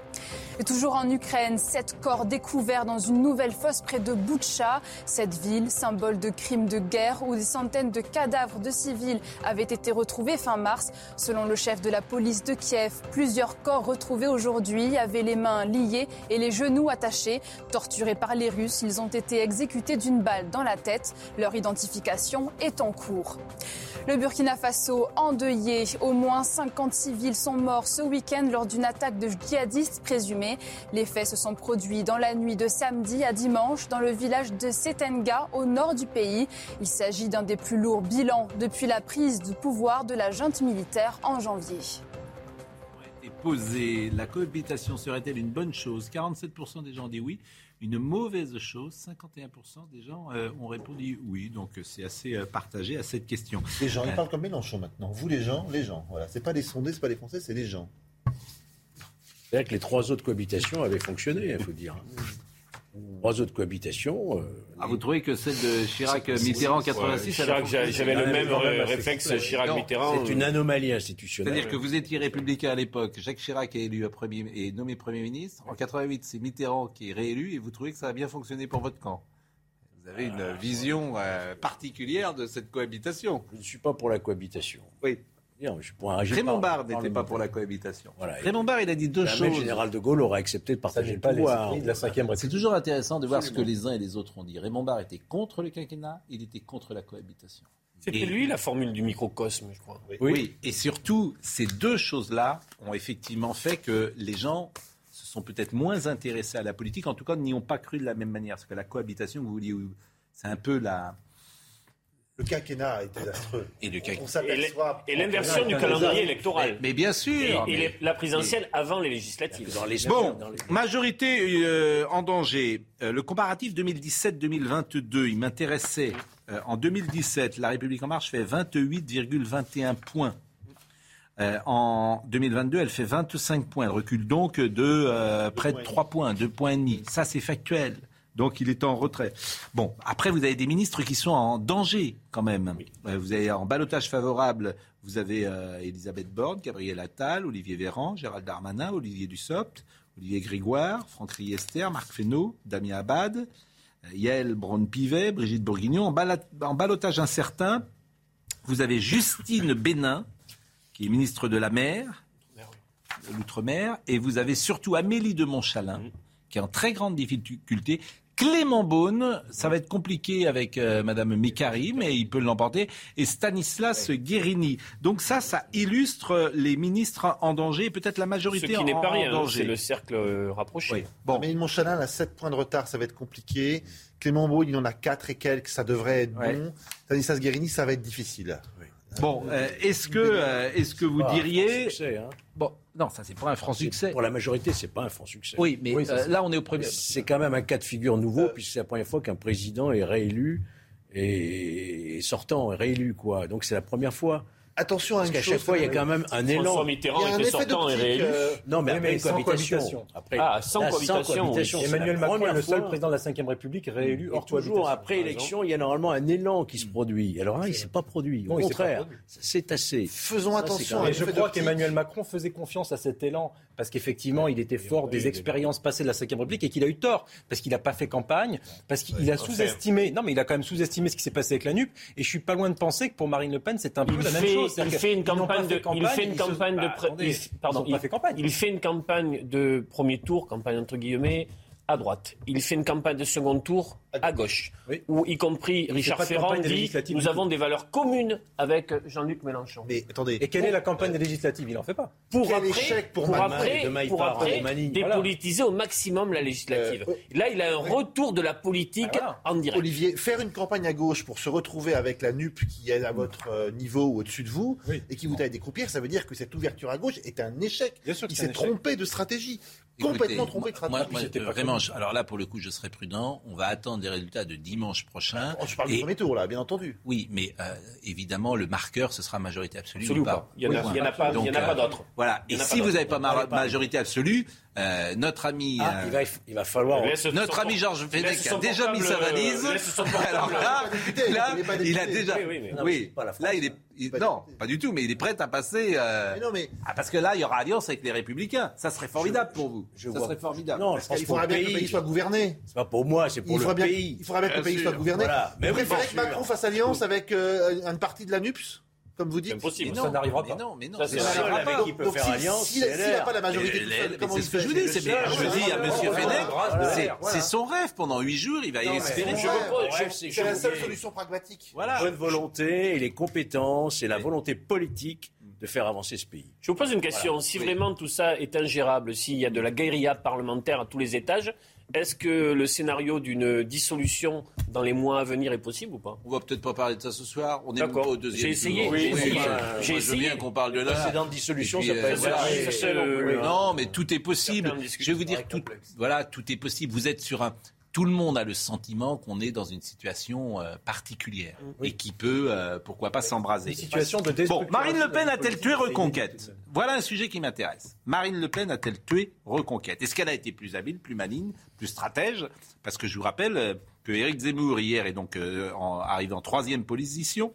Et toujours en Ukraine, sept corps découverts dans une nouvelle fosse près de Boutcha. Cette ville, symbole de crimes de guerre où des centaines de cadavres de civils avaient été retrouvés fin mars. Selon le chef de la police de Kiev, plusieurs corps retrouvés aujourd'hui avaient les mains liées et les genoux attachés. Torturés par les Russes, ils ont été exécutés d'une balle dans la tête. Leur identification est en cours. Le Burkina Faso endeuillé. Au moins 50 civils sont morts ce week-end lors d'une attaque de djihadistes présumés. Les faits se sont produits dans la nuit de samedi à dimanche dans le village de Setenga au nord du pays. Il s'agit d'un des plus lourds bilans depuis la prise de pouvoir de la junte militaire en janvier. Et posé, la cohabitation serait-elle une bonne chose? 47% des gens disent oui une mauvaise chose? 51% des gens euh, ont répondu oui. Donc c'est assez euh, partagé à cette question. Les gens, ils parlent comme Mélenchon maintenant. Vous les gens, les gens. Voilà, c'est pas les sondés, c'est pas les Français, c'est les gens. C'est-à-dire que les trois autres cohabitations avaient fonctionné, il faut dire. Trois autres cohabitations. Euh, ah, vous trouvez que celle de Chirac-Mitterrand 86 Chirac, J'avais le même réflexe Chirac-Mitterrand. C'est une anomalie institutionnelle. C'est-à-dire que vous étiez républicain à l'époque. Jacques Chirac est élu premier, est nommé Premier ministre. En 88, c'est Mitterrand qui est réélu et vous trouvez que ça a bien fonctionné pour votre camp Vous avez une ah. vision euh, particulière de cette cohabitation. Je ne suis pas pour la cohabitation. Oui. Raymond Barre n'était pas pour la cohabitation. Voilà. Raymond Barre, il a dit deux choses. Le général de Gaulle aurait accepté de partager le pouvoir. De la C'est toujours intéressant de voir ce que les uns et les autres ont dit. Raymond Barre était contre le quinquennat, il était contre la cohabitation. C'était lui la formule du microcosme, je crois. Oui, oui. et surtout, ces deux choses-là ont effectivement fait que les gens se sont peut-être moins intéressés à la politique, en tout cas n'y ont pas cru de la même manière. Parce que la cohabitation, vous vouliez, c'est un peu la le quinquennat est désastreux. Et, le et l'inversion du calendrier électoral. Mais, bien sûr. Et, mais, la prise ancienne avant les législatives. Dans les bon, majorité euh, en danger. Euh, le comparatif 2017-2022, il m'intéressait. Euh, en 2017, La République En Marche fait 28,21 points. Euh, en 2022, elle fait 25 points. Elle recule donc de euh, près de 3 points, 2 points et demi. Ça, c'est factuel. Donc il est en retrait. Bon, après, vous avez des ministres qui sont en danger quand même. Euh, vous avez en balotage favorable, vous avez Elisabeth Borne, Gabriel Attal, Olivier Véran, Gérald Darmanin, Olivier Dussopt, Olivier Grégoire, Franck Riester, Marc Fesneau, Damien Abad, Yael Braun-Pivet, Brigitte Bourguignon. En, en balotage incertain, vous avez Justine Bénin, qui est ministre de la mer, de l'outre-mer, et vous avez surtout Amélie de Montchalin, qui est en très grande difficulté. Clément Beaune, ça va être compliqué avec euh, Madame Mikari, mais il peut l'emporter, et Stanislas Guérini. Donc ça, ça illustre les ministres en danger, peut-être la majorité Ce qui n'est pas rien, C'est le cercle euh, rapproché. Bon. Amélie de Montchalin a 7 points de retard, ça va être compliqué. Clément Beaune, il en a 4 et quelques, ça devrait être bon. Stanislas Guérini, ça va être difficile. Bon, euh, est-ce que, euh, est-ce que vous diriez. Hein. Bon, non, ça c'est pas un franc succès. Pour la majorité, c'est pas un franc succès. Oui, mais euh, là on est au premier. C'est quand même un cas de figure nouveau, puisque c'est la première fois qu'un président est réélu et sortant est réélu, quoi. Donc c'est la première fois. Attention à Parce qu'à chaque fois, il y a quand même un élan. François Mitterrand il y a était sortant et réélu. Euh... Non, mais, mais sans cohabitation. Après, ah, sans cohabitation. Emmanuel Macron est le seul président de la Ve République réélu hors toujours après élection, il y a normalement un élan qui se produit. Alors là, il ne s'est pas produit. Au contraire, c'est assez. Faisons attention. Et je crois qu'Emmanuel Macron faisait confiance à cet élan parce qu'effectivement, il était fort des expériences passées de la Ve République et qu'il a eu tort parce qu'il n'a pas fait campagne, parce qu'il a sous-estimé. Non, mais il a quand même sous-estimé ce qui s'est passé avec la NUP. Et je suis pas loin de penser que pour Marine Le Pen, c'est un peu la même chose. Il fait une campagne de, il fait une campagne de, pardon, il, fait campagne. il fait une campagne de premier tour, campagne entre guillemets, à droite. Il fait une campagne de second tour à gauche, où y compris Richard Ferrand dit nous avons des valeurs communes avec Jean-Luc Mélenchon. Mais attendez. Et quelle est la campagne législative? Il n'en fait pas. Pour après, pour, après, pour après dépolitiser au maximum la législative. Euh, Là, il a un retour de la politique ah, en direct. Olivier, faire une campagne à gauche pour se retrouver avec la NUP qui est à votre euh, niveau ou au-dessus de vous et qui vous taille des croupières, ça veut dire que cette ouverture à gauche est un échec. il s'est trompé de stratégie complètement trompé de stratégie. vraiment, alors là, pour le coup, je serai prudent. On va attendre les résultats de dimanche prochain. Oh, je parle du premier tour, là, bien entendu. Oui, mais euh, évidemment, le marqueur, ce sera majorité absolue. Absolument pas. Il n'y en, a pas, pas d'autres. Voilà. Et si vous n'avez pas majorité absolue, euh, notre ami, ah, euh, il, va, falloir. Notre ami Georges Fenech a déjà mis sa valise. Alors là, là il a déjà. Oui, là, il est. non, pas du tout, mais il est prêt à passer. Euh, non, mais... Ah, parce que là, il y aura alliance avec les Républicains. Ça serait formidable pour vous. ça serait formidable. Non, il faudra bien que le pays soit gouverné. C'est pas pour moi, c'est pour le pays. Il faudra bien que le pays soit gouverné. Vous préférez que Macron fasse alliance avec une partie de la NUPS comme vous dites. Impossible. ça n'arrivera pas. non, mais non, ça, c'est seul mec qui peut faire si, alliance. S'il n'a pas la majorité, c'est ce que je vous dis. Je dis à M. Fenech, c'est son rêve. Pendant huit jours, il va y espérer. C'est la seule solution pragmatique. Voilà. Bonne volonté et les compétences et la volonté politique de faire avancer ce pays. Je vous pose une question. Si vraiment tout ça est ingérable, s'il y a de la guérilla parlementaire à tous les étages, est-ce que le scénario d'une dissolution dans les mois à venir est possible ou pas? On va peut-être pas parler de ça ce soir. On est pas au deuxième J'ai essayé. Oui, j'ai essayé. bien qu'on parle de là. Précédente dissolution, ça peut être. Euh, non, mais tout est possible. Je vais vous dire tout. Voilà, tout est possible. Vous êtes sur un tout le monde a le sentiment qu'on est dans une situation euh, particulière et qui peut, euh, pourquoi pas, s'embraser. Situation de bon, Marine Le Pen a-t-elle tué Reconquête Voilà un sujet qui m'intéresse. Marine Le Pen a-t-elle tué Reconquête Est-ce qu'elle a été plus habile, plus maligne, plus stratège Parce que je vous rappelle euh, que Éric Zemmour hier est donc en, arrivé en troisième position.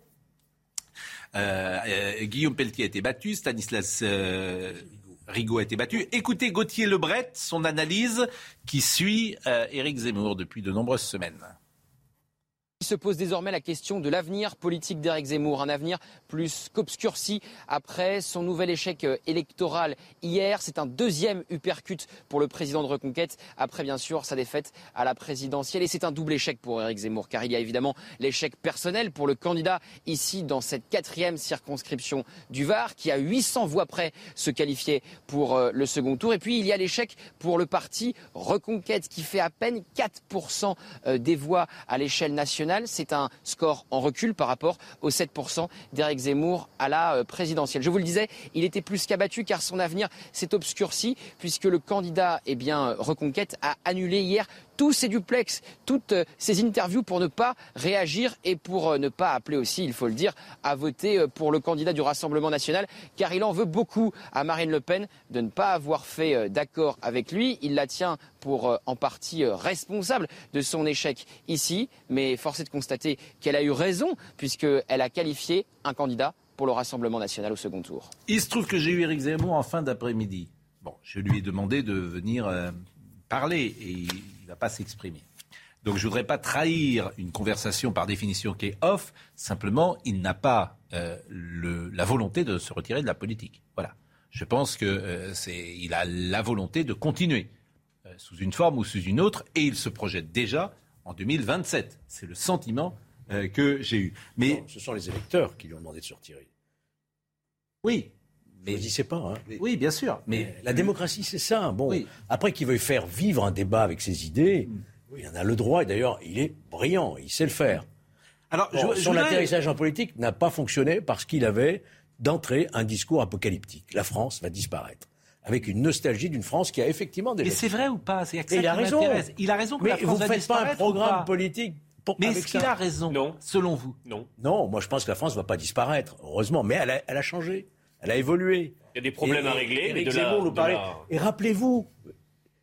Guillaume Pelletier a été battu, Stanislas Rigaud a été battu. Écoutez Gauthier Lebret, son analyse qui suit euh, Éric Zemmour depuis de nombreuses semaines. Se pose désormais la question de l'avenir politique d'Éric Zemmour, un avenir plus qu'obscurci après son nouvel échec euh, électoral hier. C'est un deuxième uppercut pour le président de Reconquête, après bien sûr sa défaite à la présidentielle. Et c'est un double échec pour Éric Zemmour, car il y a évidemment l'échec personnel pour le candidat ici dans cette quatrième circonscription du Var, qui a 800 voix près se qualifier pour euh, le second tour. Et puis il y a l'échec pour le parti Reconquête, qui fait à peine 4% euh, des voix à l'échelle nationale c'est un score en recul par rapport aux 7% d'Éric Zemmour à la euh, présidentielle. Je vous le disais, il était plus qu'abattu car son avenir s'est obscurci puisque le candidat eh bien, Reconquête a annulé hier tous ces duplex, toutes euh, ces interviews pour ne pas réagir et pour euh, ne pas appeler aussi, il faut le dire, à voter euh, pour le candidat du Rassemblement national, car il en veut beaucoup à Marine Le Pen de ne pas avoir fait d'accord avec lui. Il la tient pour en partie responsable de son échec ici, mais force est de constater qu'elle a eu raison, puisqu'elle a qualifié un candidat pour le Rassemblement national au second tour. Il se trouve que j'ai eu Éric Zemmour en fin d'après-midi. Bon, je lui ai demandé de venir parler et va pas s'exprimer. Donc je ne voudrais pas trahir une conversation par définition qui est off. Simplement, il n'a pas euh, la volonté de se retirer de la politique. Voilà. Je pense qu'il euh, a la volonté de continuer euh, sous une forme ou sous une autre, et il se projette déjà en 2027. C'est le sentiment que j'ai eu. Mais ce sont les électeurs qui lui ont demandé de se retirer. Oui, mais je pas. Hein. Oui, bien sûr. Mais la démocratie, c'est ça. Bon, après qu'il veuille faire vivre un débat avec ses idées, oui, il en a le droit. Et d'ailleurs, il est brillant, il sait le faire. Alors, son atterrissage en politique n'a pas fonctionné parce qu'il avait d'entrée un discours apocalyptique. La France va disparaître. Avec une nostalgie d'une France qui a effectivement déjà. Mais c'est vrai ou pas? C'est il a raison. Il a raison. Que mais vous ne faites pas un programme politique pour, mais est-ce qu'il a raison, non. selon vous? Non. Non, moi je pense que la France ne va pas disparaître, heureusement, mais elle a changé. Elle a évolué. Il y a des problèmes à régler. mais Et rappelez-vous,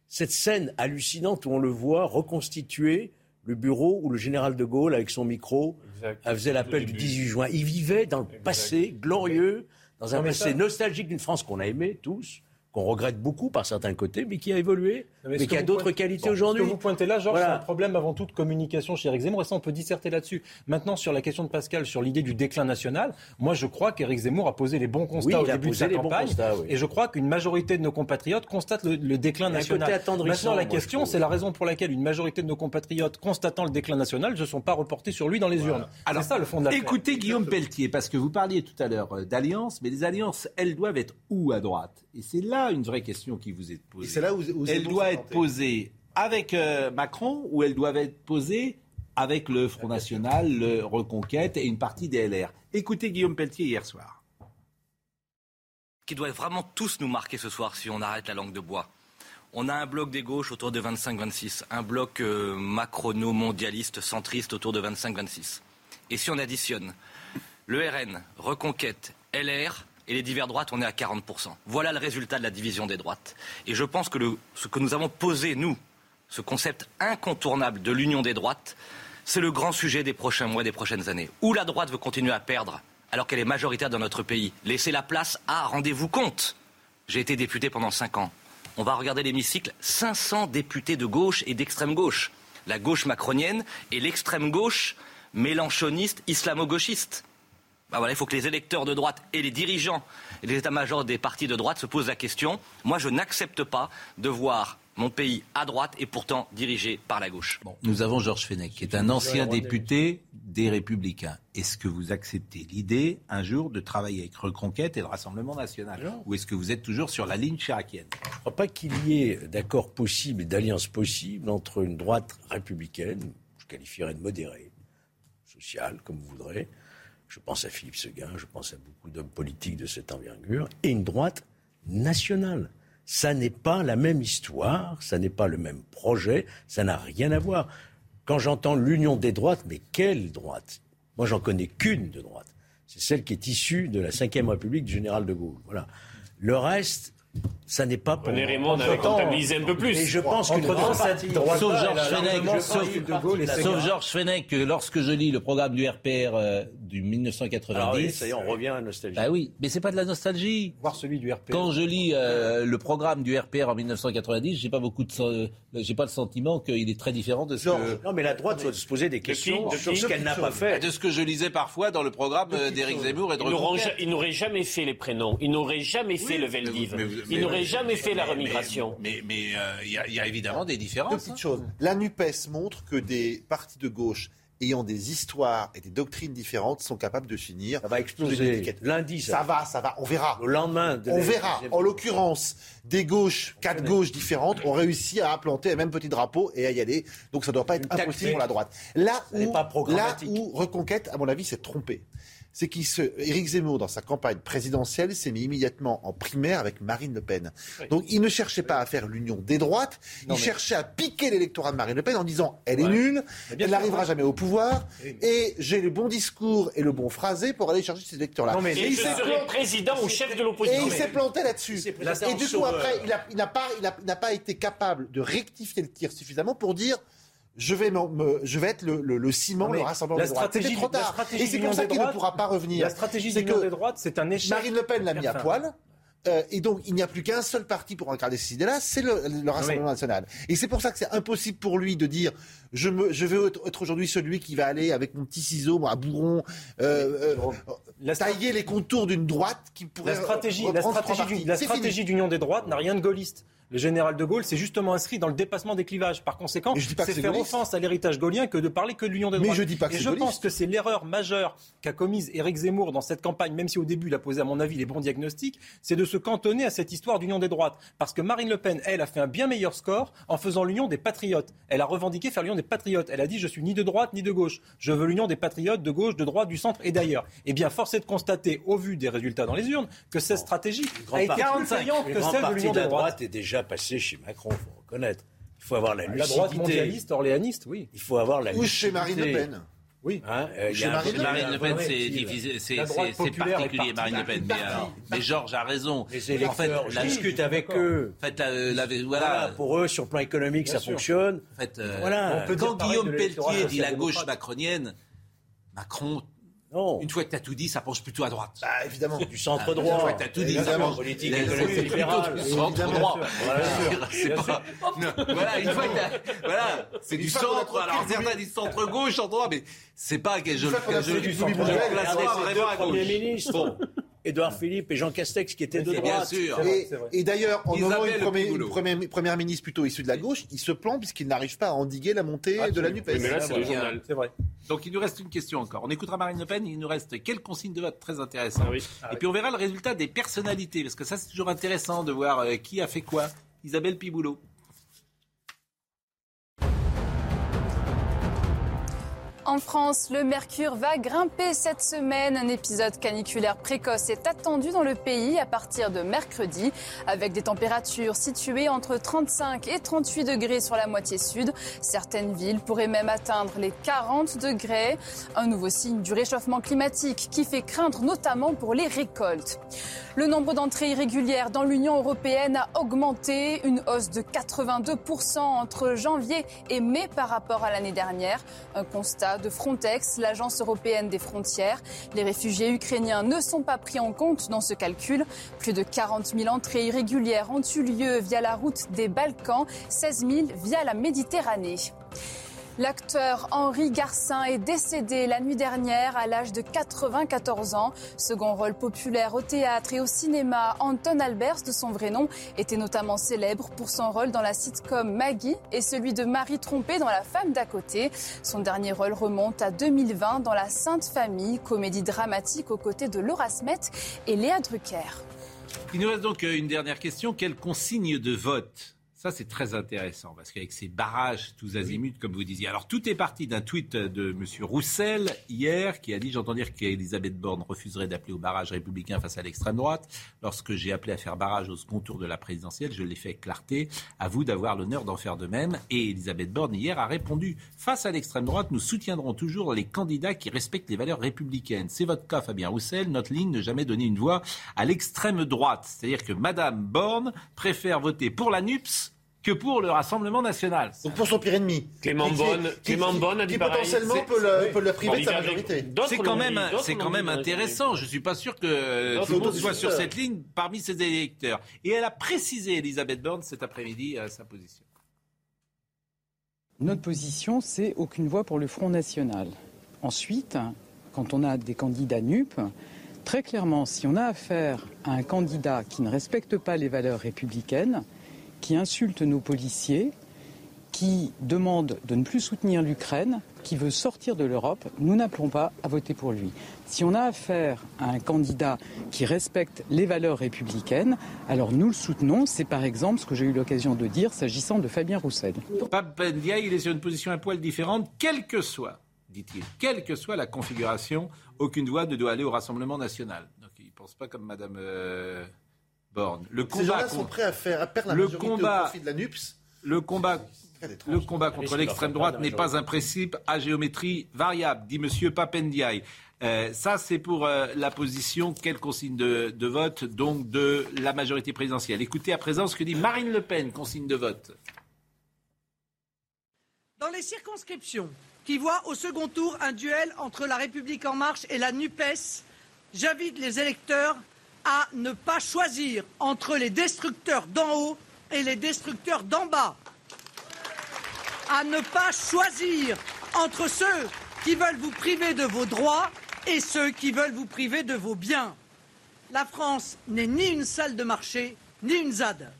cette scène hallucinante où on le voit reconstituer le bureau où le général de Gaulle, avec son micro, faisait l'appel du 18 juin. Il vivait dans le passé glorieux, dans un passé nostalgique d'une France qu'on a aimé tous qu'on regrette beaucoup par certains côtés, mais qui a évolué, mais, qui a d'autres qualités aujourd'hui. Ce que vous pointez là, Georges, c'est un problème avant tout de communication chez Eric Zemmour, et ça, on peut disserter là-dessus. Maintenant, sur la question de Pascal, sur l'idée du déclin national, moi, je crois qu'Éric Zemmour a posé les bons constats au début de sa campagne, et je crois qu'une majorité de nos compatriotes constatent le, déclin national. Maintenant, la question, c'est la raison pour laquelle une majorité de nos compatriotes constatant le déclin national ne sont pas reportés sur lui dans les urnes. C'est ça le fond de la Écoutez Guillaume Pelletier, parce que vous parliez tout à l'heure euh, d'alliances, mais les alliances, elles doivent être où à droite? Et c'est là une vraie question qui vous est posée. C'est là où, elle doit être posée avec euh, Macron ou elle doit être posée avec le Front National, le Reconquête et une partie des LR. Écoutez Guillaume Pelletier hier soir. Qui doit vraiment tous nous marquer ce soir si on arrête la langue de bois. On a un bloc des gauches autour de 25-26, un bloc euh, macrono-mondialiste, centriste autour de 25-26. Et si on additionne le RN, Reconquête, LR, et les divers droites, on est à 40%. Voilà le résultat de la division des droites. Et je pense que ce que nous avons posé, nous, ce concept incontournable de l'union des droites, c'est le grand sujet des prochains mois, des prochaines années. Où la droite veut continuer à perdre alors qu'elle est majoritaire dans notre pays. Laissez la place à, rendez-vous compte, j'ai été député pendant 5 ans. On va regarder l'hémicycle, 500 députés de gauche et d'extrême gauche. La gauche macronienne et l'extrême gauche mélanchoniste, islamo-gauchiste. Bah il faut que les électeurs de droite et les dirigeants et les états-majors des partis de droite se posent la question. Moi, je n'accepte pas de voir mon pays à droite et pourtant dirigé par la gauche. nous avons Georges Fenech, qui est un ancien député des Républicains. Est-ce que vous acceptez l'idée, un jour, de travailler avec Reconquête et le Rassemblement national? Ou est-ce que vous êtes toujours sur la ligne chiracienne? Je ne crois pas qu'il y ait d'accord possible et d'alliance possible entre une droite républicaine, je qualifierais de modérée, sociale, comme vous voudrez, je pense à Philippe Seguin, je pense à beaucoup d'hommes politiques de cette envergure, et une droite nationale. Ça n'est pas la même histoire, ça n'est pas le même projet, ça n'a rien à voir. Quand j'entends l'union des droites, mais quelle droite? Moi, j'en connais qu'une de droite. C'est celle qui est issue de la Ve République du général de Gaulle. Voilà. Le reste, ça n'est pas pour. René Raymond avait comptabilisé un peu plus. Et je pense que sauf Georges Fenech, sauf, Georges Fenech, lorsque je lis le programme du RPR euh, du 1990. Ah oui, ça y est, on revient à la nostalgie. Ah oui, mais c'est pas de la nostalgie. Voir celui du RPR. Quand je lis euh, le programme du RPR en 1990, j'ai pas beaucoup de, euh, j'ai pas le sentiment qu'il est très différent de ce que. Non, mais la droite doit se poser des questions sur ce qu'elle n'a pas fait. De ce que je lisais parfois dans le programme d'Éric Zemmour et de Il n'aurait jamais fait les prénoms. Il n'aurait jamais fait le Veldiv. Il n'aurait jamais fait la remigration. Mais il y, a évidemment des différences. Deux petites hein. choses. La NUPES montre que des partis de gauche ayant des histoires et des doctrines différentes sont capables de finir. Ça va exploser. Lundi, ça. va, ça va. On verra. Le lendemain. on verra. En l'occurrence, des gauches, quatre gauches différentes ont réussi à implanter un même petit drapeau et à y aller. Donc ça ne doit pas être impossible pour la droite. Là où, là où Reconquête, à mon avis, s'est trompé c'est qu'Éric Zemmour, dans sa campagne présidentielle, s'est mis immédiatement en primaire avec Marine Le Pen. Donc il ne cherchait pas à faire l'union des droites, il cherchait à piquer l'électorat de Marine Le Pen en disant elle est nulle, elle n'arrivera jamais au pouvoir, et j'ai le bon discours et le bon phrasé pour aller chercher ces électeurs-là. Mais et il serait président ou chef de l'opposition. Et il s'est planté là-dessus. Et du coup, après, il n'a pas, il pas été capable de rectifier le tir suffisamment pour dire je vais, me, je vais être le, le, le ciment, le rassemblement la stratégie, trop tard. Et c'est pour ça qu'il ne pourra pas revenir. La stratégie de des droites, c'est un échec. Marine Le Pen l'a mis à poil. Euh, et donc, il n'y a plus qu'un seul parti pour incarner ces idées-là, c'est le, le, Rassemblement national. Et c'est pour ça que c'est impossible pour lui de dire je, me, je veux être, aujourd'hui celui qui va aller avec mon petit ciseau, moi, à bourron, euh, euh, tailler les contours d'une droite qui pourrait. La stratégie, la stratégie, la stratégie d'union des droites n'a rien de gaulliste. Le général de Gaulle s'est justement inscrit dans le dépassement des clivages. Par conséquent, c'est faire offense à l'héritage gaullien que de parler que de l'union des droites. Mais je dis pas que Et je pense que c'est l'erreur majeure qu'a commise Éric Zemmour dans cette campagne, même si au début il a posé à mon avis les bons diagnostics, c'est de se cantonner à cette histoire d'union des droites. Parce que Marine Le Pen, elle, a fait un bien meilleur score en faisant l'union des patriotes. Elle a revendiqué faire l'union des patriotes. Elle a dit je suis ni de droite ni de gauche. Je veux l'union des patriotes de gauche, de droite, du centre et d'ailleurs. Eh bien, force est de constater, au vu des résultats dans les urnes, que cette stratégie a été que celle de l'union des droites. est déjà passée chez Macron il faut reconnaître. Il faut avoir la lucidité. La droite mondialiste, orléaniste, oui. Il faut avoir la Ou chez Marine Le Pen. Oui. Hein, euh, chez Marine, Le Pen, c'est particulier, Marine Le Pen. Mais, mais Georges a raison. Les électeurs, en fait, la, discute avec eux. En fait, la, la, voilà. Pour eux, sur le plan économique, ça fonctionne. En fait, euh, voilà. quand Guillaume Pelletier dit la gauche macronienne, Macron une fois que tu as tout dit, ça penche plutôt à droite. Bah, évidemment. Du centre droit. Une fois que tu as tout dit, ça penche politique économique libérale. Du centre droit. Voilà, une fois que voilà, c'est du centre. Alors certains disent centre gauche, centre droit, mais c'est pas que je le du centre droit. vraiment à gauche. ministre. Édouard Philippe et Jean Castex qui étaient de droite. Bien sûr. Et, et d'ailleurs, en nommant une, première, une, première, ministre plutôt issue de la gauche, il se plante puisqu'il n'arrive pas à endiguer la montée de la NUPES. mais là, c'est vrai. Donc il nous reste une question encore. On écoutera Marine Le Pen, il nous reste quelques consignes de vote très intéressantes. Ah et puis on verra le résultat des personnalités, parce que ça c'est toujours intéressant de voir euh, qui a fait quoi. Isabelle Piboulot. En France, le mercure va grimper cette semaine. Un épisode caniculaire précoce est attendu dans le pays à partir de mercredi, avec des températures situées entre 35 et 38 degrés sur la moitié sud. Certaines villes pourraient même atteindre les 40 degrés. Un nouveau signe du réchauffement climatique qui fait craindre notamment pour les récoltes. Le nombre d'entrées irrégulières dans l'Union européenne a augmenté, une hausse de 82% entre janvier et mai par rapport à l'année dernière. Un constat de Frontex, l'agence européenne des frontières. Les réfugiés ukrainiens ne sont pas pris en compte dans ce calcul. Plus de 40 000 entrées irrégulières ont eu lieu via la route des Balkans, 16 000 via la Méditerranée. L'acteur Henri Garcin est décédé la nuit dernière à l'âge de 94 ans. Second rôle populaire au théâtre et au cinéma, Anton Albers, de son vrai nom, était notamment célèbre pour son rôle dans la sitcom Maggie et celui de Marie Trompée dans La femme d'à côté. Son dernier rôle remonte à 2020 dans La Sainte Famille, comédie dramatique aux côtés de Laura Smet et Léa Drucker. Il nous reste donc euh, une dernière question. Quelle consigne de vote ça, c'est très intéressant parce qu'avec ces barrages tous azimuts, comme vous disiez. Alors, tout est parti d'un tweet de M. Roussel hier qui a dit J'entends dire qu'Elisabeth Borne refuserait d'appeler au barrage républicain face à l'extrême droite. Lorsque j'ai appelé à faire barrage au second tour de la présidentielle, je l'ai fait avec clarté. À vous d'avoir l'honneur d'en faire de même. Et Elisabeth Borne, hier, a répondu Face à l'extrême droite, nous soutiendrons toujours les candidats qui respectent les valeurs républicaines. C'est votre cas, Fabien Roussel. Notre ligne ne jamais donner une voix à l'extrême droite. C'est-à-dire que Mme Borne préfère voter pour la NUPS que pour le Rassemblement national. Donc pour son pire ennemi. Clément Bonne, Clément Bonne a dit qui potentiellement peut le, peut le priver de sa majorité. C'est quand même, c'est quand même intéressant. Je suis pas sûr que tout le monde soit sur cette ligne parmi ses électeurs. Et elle a précisé, Elisabeth Borne, cet après-midi, euh, sa position. Notre position, c'est aucune voix pour le Front National. Ensuite, quand on a des candidats NUP, très clairement, si on a affaire à un candidat qui ne respecte pas les valeurs républicaines, qui insulte nos policiers, qui demande de ne plus soutenir l'Ukraine, qui veut sortir de l'Europe, nous n'appelons pas à voter pour lui. Si on a affaire à un candidat qui respecte les valeurs républicaines, alors nous le soutenons. C'est par exemple ce que j'ai eu l'occasion de dire s'agissant de Fabien Roussel. Pape il est sur une position un poil différente, quel que soit dit-il. Quelle que soit la configuration, aucune voix ne doit aller au Rassemblement national. Donc il ne pense pas comme Madame euh, Borne. Le Ces combat sont prêts à faire à perdre la le combat, au profit de la NUPS. Le combat le combat contre l'extrême droite n'est pas un principe à géométrie variable, dit M. Papendiaï. Euh, ça, c'est pour euh, la position, quelle consigne de, vote, donc de la majorité présidentielle. Écoutez à présent ce que dit Marine Le Pen, consigne de vote. Dans les circonscriptions qui voient au second tour un duel entre la République en marche et la NUPES, j'invite les électeurs à ne pas choisir entre les destructeurs d'en haut et les destructeurs d'en bas à ne pas choisir entre ceux qui veulent vous priver de vos droits et ceux qui veulent vous priver de vos biens. La France n'est ni une salle de marché, ni une ZAD.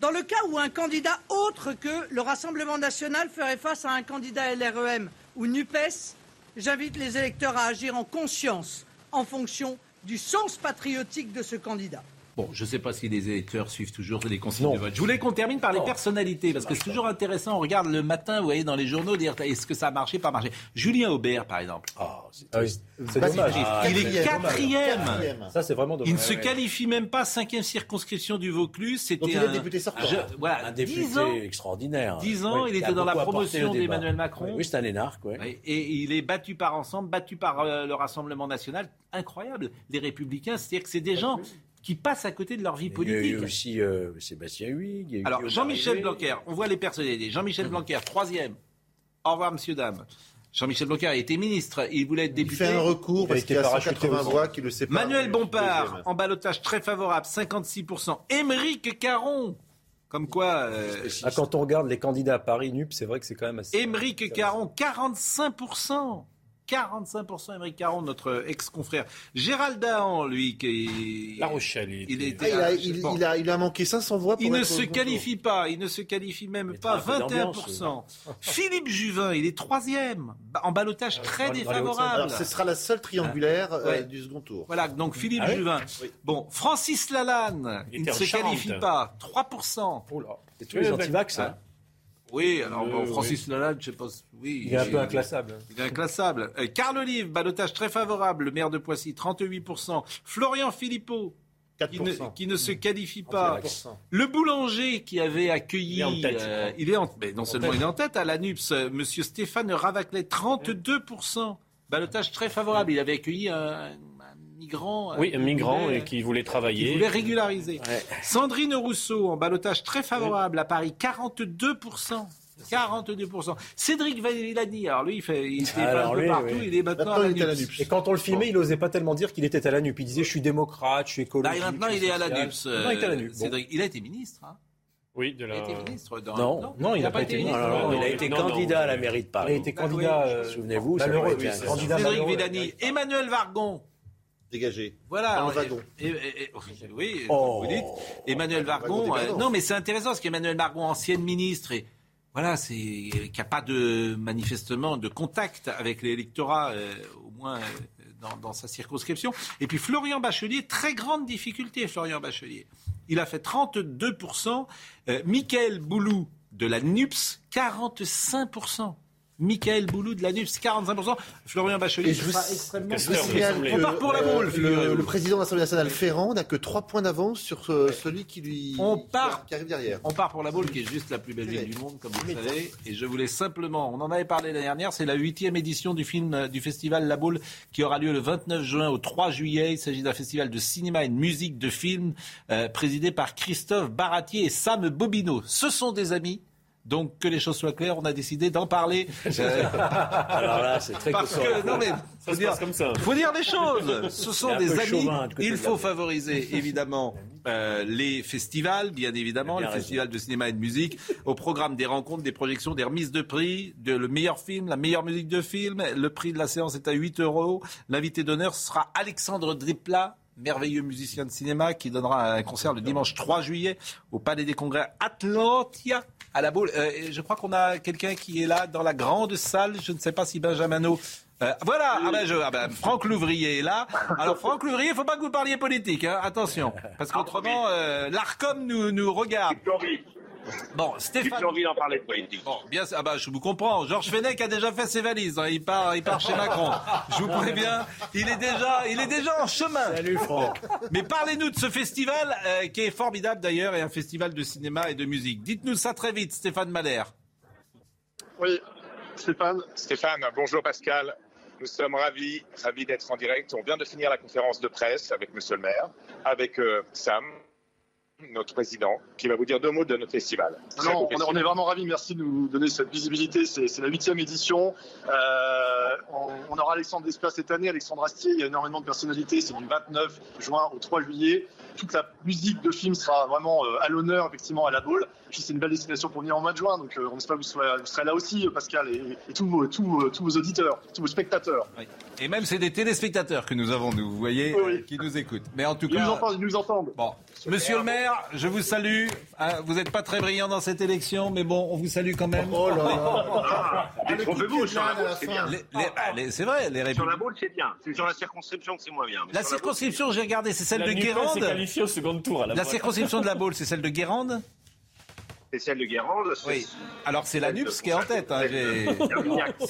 Dans le cas où un candidat autre que le Rassemblement national ferait face à un candidat LREM ou NUPES, j'invite les électeurs à agir en conscience en fonction du sens patriotique de ce candidat. Bon, je ne sais pas si les électeurs suivent toujours les consignes de vote. Je voulais qu'on termine par les personnalités, parce que c'est toujours intéressant. On regarde le matin, vous voyez, dans les journaux, dire est-ce que ça a marché, pas marché? Julien Aubert, par exemple. Ah, c'est ah dommage. il est quatrième. Ça, c'est vraiment dommage. Il ne se qualifie même pas cinquième circonscription du Vaucluse. C'était un député sortant. voilà, un député extraordinaire. Dix ans, il était dans la promotion d'Emmanuel Macron. Oui, c'est un énarque. Et il est battu par Ensemble, battu par euh, le Rassemblement national. Incroyable. Les Républicains, c'est-à-dire que c'est des gens qui passent à côté de leur vie politique. Il y a eu aussi euh, Sébastien Huyghe. Alors, Jean-Michel Blanquer, on voit les personnalités. Jean-Michel Blanquer, troisième. Au revoir, monsieur, dame. Jean-Michel Blanquer a été ministre, il voulait être député. Il fait un recours parce qu'il y a 180 voix qui le séparent. Manuel Bompard, en balotage très favorable, 56%. Émeric Caron, comme quoi. Euh, ah, quand on regarde les candidats à Paris, NUP, c'est vrai que c'est quand même assez. Émeric Caron, 45%. 45% Émeric Caron, notre ex-confrère. Gérald Dahan, lui, qui La Rochelle. Il, était, ah, il, a, il, a, manqué 500 voix. Pour il ne se qualifie pas. Il ne se qualifie même pas. 21%. Philippe Juvin, il est troisième en balotage très défavorable. Alors, ce sera la seule triangulaire euh, du second tour. Voilà, donc Philippe ah Juvin. Bon, Francis Lalanne, il, ne se qualifie pas. 3%. Oh là, c'est tous les antivax, hein oui, alors bon, Francis Lalanne, je sais pas. Oui, il est un peu inclassable. Il est inclassable. Euh, Carl Olive, balotage très favorable, le maire de Poissy, 38%. Florian Philippot, qui ne, qui ne, se qualifie pas. Le boulanger qui avait accueilli, il est en tête, euh, il est en, mais non seulement il est en tête à l'ANUPS, euh, Monsieur Stéphane Ravaclet, 32%. Balotage très favorable. Il avait accueilli un, migrant. Oui, un migrant et qui voulait travailler. Qui voulait régulariser. Sandrine Rousseau, en balotage très favorable à Paris, 42%. 42%. Cédric Villani, alors lui, il, fait, il était un peu partout, il est maintenant, à la NUPS. Et quand on le filmait, il n'osait pas tellement dire qu'il était à la NUP. Il disait Je suis démocrate, je suis écologiste. Là, maintenant, il est à la NUPS. Euh, il, est à la NUPS. Cédric, il a été ministre. Hein. Oui, de la... Il a été ministre dans... non, non, il n'a pas, été ministre. Non, il a été candidat à la mairie de Paris. Il a été candidat, euh, souvenez-vous, candidat Cédric Villani. Emmanuel Vargon. Dégagé. Voilà. Dans oui, oh. vous dites. Emmanuel Vargon. Euh, non, mais c'est intéressant parce qu'Emmanuel Vargon, ancienne ministre, et voilà, c'est qu'il n'y a pas de manifestement de contact avec l'électorat, euh, au moins euh, dans, sa circonscription. Et puis Florian Bachelier, très grande difficulté, Florian Bachelier. Il a fait 32%. Euh, Michael Boulou de la NUPS, 45%. Michael Boulou de la NUPS, 45%. Florian Bachelier, je vous, extrêmement... On part pour la boule. le, président de l'Assemblée nationale, Ferrand, n'a que 3 points d'avance sur celui qui lui on part, qui arrive derrière. On part pour la boule, qui est juste la plus belle ville du monde, comme vous le savez. Et je voulais simplement, on en avait parlé la dernière, c'est la huitième édition du film euh, du festival La Boule qui aura lieu le 29 juin au 3 juillet. Il s'agit d'un festival de cinéma et de musique de film euh, présidé par Christophe Baratier et Sam Bobino. Ce sont des amis. Donc que les choses soient claires, on a décidé d'en parler. Euh, Alors là, c'est très Parce que non mais faut dire, comme ça. faut dire les choses. Ce sont des amis. Il faut favoriser évidemment euh, les festivals, bien évidemment, les festivals de cinéma et de musique. Au programme des rencontres, des projections, des remises de prix, de le meilleur film, la meilleure musique de film. Le prix de la séance est à 8 euros. L'invité d'honneur sera Alexandre Dripla, merveilleux musicien de cinéma qui donnera un concert le dimanche 3 juillet au Palais des Congrès Atlantia à la boule. Euh, je crois qu'on a quelqu'un qui est là dans la grande salle. Je ne sais pas si Benjamino. Euh, voilà, ah ben, je, ah ben, Franck Louvrier est là. Alors Franck Louvrier, il faut pas que vous parliez politique, hein, attention, parce qu'autrement euh, l'Arcom nous, nous regarde. Bon, Stéphane. J'ai envie d'en parler de politique. Bon, bien, ah bah, je vous comprends. Georges Fenech a déjà fait ses valises. Hein. Il part, il part chez Macron. Je vous préviens, il est déjà, il est déjà en chemin. Salut Franck. Mais parlez-nous de ce festival euh, qui est formidable d'ailleurs et un festival de cinéma et de musique. Dites-nous ça très vite, Stéphane Malher. Oui, Stéphane. Stéphane, bonjour Pascal. Nous sommes ravis, ravis d'être en direct. On vient de finir la conférence de presse avec Monsieur le maire, avec euh, Sam, notre président, qui va vous dire deux mots de notre festival. Non, on, est vraiment ravis. Merci de nous donner cette visibilité. C'est la huitième édition. Euh, on, aura Alexandre Desplat cette année, Alexandre Astier. Il y a énormément de personnalités. C'est du 29 juin au 3 juillet toute la musique de film sera vraiment euh, à l'honneur, effectivement, à la boule. Puis c'est une belle destination pour venir en mois de juin, donc euh, on espère que vous serez, là aussi, Pascal, et, tous, vos, tous, tous, vos auditeurs, tous vos spectateurs. Et même c'est des téléspectateurs que nous avons, nous, vous voyez, euh, qui nous écoutent. Mais en tout cas, nous entendent, ils nous entendent. Bon, Monsieur le maire, je vous salue. Ah, vous n'êtes pas très brillant dans cette élection, mais bon, on vous salue quand même. Oh là là. Détrompez-vous, sur la boule, c'est bien. C'est vrai, les Sur la boule, c'est bien. C'est sur la circonscription que c'est moins bien. La circonscription, j'ai regardé, c'est celle de Guérande. Au second tour. La circonscription de la Baule, c'est celle de Guérande? C'est celle de Guérande. Oui. Alors c'est la NUPS qui est en tête. Hein,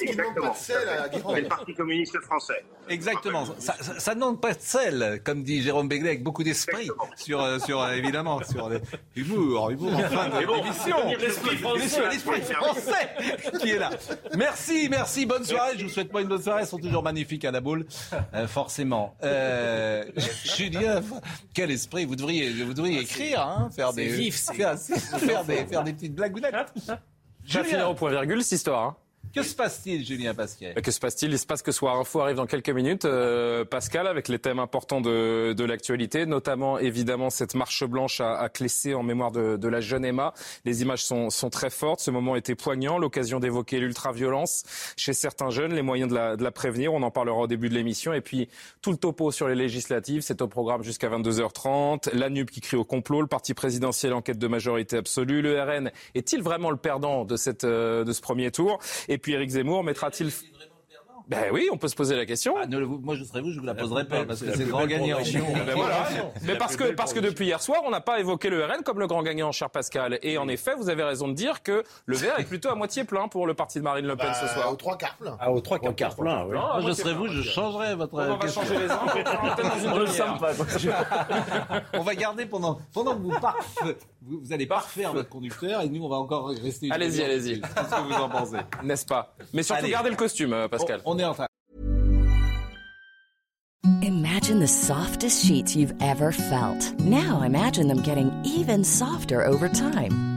Exactement. C'est le Parti communiste français. Exactement. Ça, ça, ne manque pas de sel, comme dit Jérôme Béglé, avec beaucoup d'esprit sur, euh, sur euh, évidemment, sur l'humour, humour en fin d'émission. L'esprit français. L'esprit français qui est là. Merci, merci, bonne soirée. Je vous souhaite pas une bonne soirée. Ils sont toujours magnifiques à la boule, euh, forcément. Euh, Julien, quel esprit. Vous devriez, vous devriez écrire, hein, faire des, vif, faire, faire des, faire des petites blagounettes. Je vais finir au point virgule cette histoire. Hein. Que se passe-t-il, Julien Pascal Que se passe-t-il? Il se passe que Soir Info arrive dans quelques minutes, euh, Pascal, avec les thèmes importants de, de l'actualité, notamment évidemment cette marche blanche à, à Clessé en mémoire de, de, la jeune Emma. Les images sont, sont très fortes, ce moment était poignant, l'occasion d'évoquer l'ultra-violence chez certains jeunes, les moyens de la, de la, prévenir, on en parlera au début de l'émission, et puis tout le topo sur les législatives, c'est au programme jusqu'à 22h30, la NUP qui crie au complot, le parti présidentiel en quête de majorité absolue, le RN est-il vraiment le perdant de, cette, euh, de ce premier tour? Puis Éric Zemmour mettra-t-il ben oui, on peut se poser la question. Ah, moi, je serais vous, je vous la poserai pas parce que c'est le grand gagnant. Ben Mais parce que parce que depuis hier soir, on n'a pas évoqué le RN comme le grand gagnant, cher Pascal. Et en effet, vous avez raison de dire que le verre est plutôt à moitié plein pour le parti de Marine Le Pen ce bah, soir. Au trois quarts plein. Ah, au trois quarts plein. Oui. Moi, je serais vous, je changerais votre. On va changer les uns. On va garder pendant pendant que vous vous, vous allez parfaire votre conducteur et nous on va encore rester. Allez-y, allez-y. Qu'est-ce que vous en pensez? N'est-ce pas? Mais surtout gardez le costume, euh, Pascal. On, on est en train. Imagine the softest sheets you've ever felt. Now imagine them getting even softer over time.